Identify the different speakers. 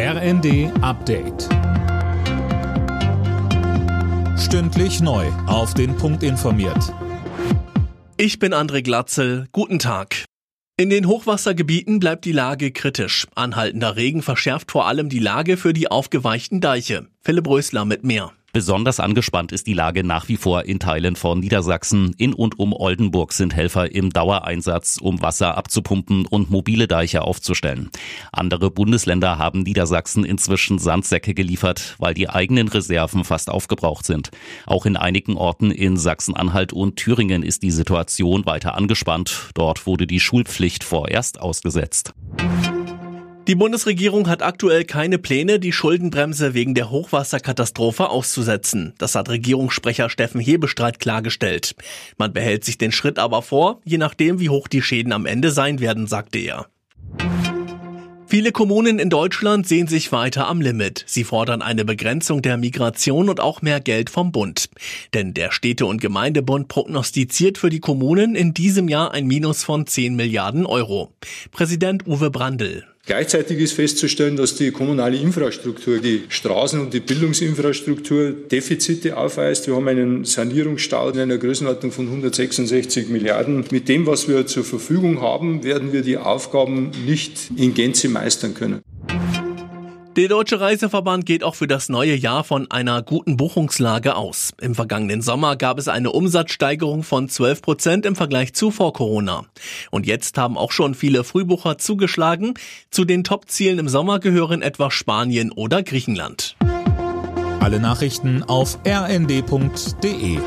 Speaker 1: RND Update. Stündlich neu. Auf den Punkt informiert.
Speaker 2: Ich bin André Glatzel. Guten Tag. In den Hochwassergebieten bleibt die Lage kritisch. Anhaltender Regen verschärft vor allem die Lage für die aufgeweichten Deiche. Philipp Rösler mit mehr.
Speaker 3: Besonders angespannt ist die Lage nach wie vor in Teilen von Niedersachsen. In und um Oldenburg sind Helfer im Dauereinsatz, um Wasser abzupumpen und mobile Deiche aufzustellen. Andere Bundesländer haben Niedersachsen inzwischen Sandsäcke geliefert, weil die eigenen Reserven fast aufgebraucht sind. Auch in einigen Orten in Sachsen-Anhalt und Thüringen ist die Situation weiter angespannt. Dort wurde die Schulpflicht vorerst ausgesetzt.
Speaker 2: Die Bundesregierung hat aktuell keine Pläne, die Schuldenbremse wegen der Hochwasserkatastrophe auszusetzen. Das hat Regierungssprecher Steffen Hebestreit klargestellt. Man behält sich den Schritt aber vor, je nachdem, wie hoch die Schäden am Ende sein werden, sagte er. Viele Kommunen in Deutschland sehen sich weiter am Limit. Sie fordern eine Begrenzung der Migration und auch mehr Geld vom Bund. Denn der Städte- und Gemeindebund prognostiziert für die Kommunen in diesem Jahr ein Minus von 10 Milliarden Euro. Präsident Uwe Brandl.
Speaker 4: Gleichzeitig ist festzustellen, dass die kommunale Infrastruktur, die Straßen- und die Bildungsinfrastruktur Defizite aufweist. Wir haben einen Sanierungsstau in einer Größenordnung von 166 Milliarden. Mit dem, was wir zur Verfügung haben, werden wir die Aufgaben nicht in Gänze meistern können.
Speaker 2: Der Deutsche Reiseverband geht auch für das neue Jahr von einer guten Buchungslage aus. Im vergangenen Sommer gab es eine Umsatzsteigerung von 12 Prozent im Vergleich zu vor Corona. Und jetzt haben auch schon viele Frühbucher zugeschlagen. Zu den Top-Zielen im Sommer gehören etwa Spanien oder Griechenland.
Speaker 1: Alle Nachrichten auf rnd.de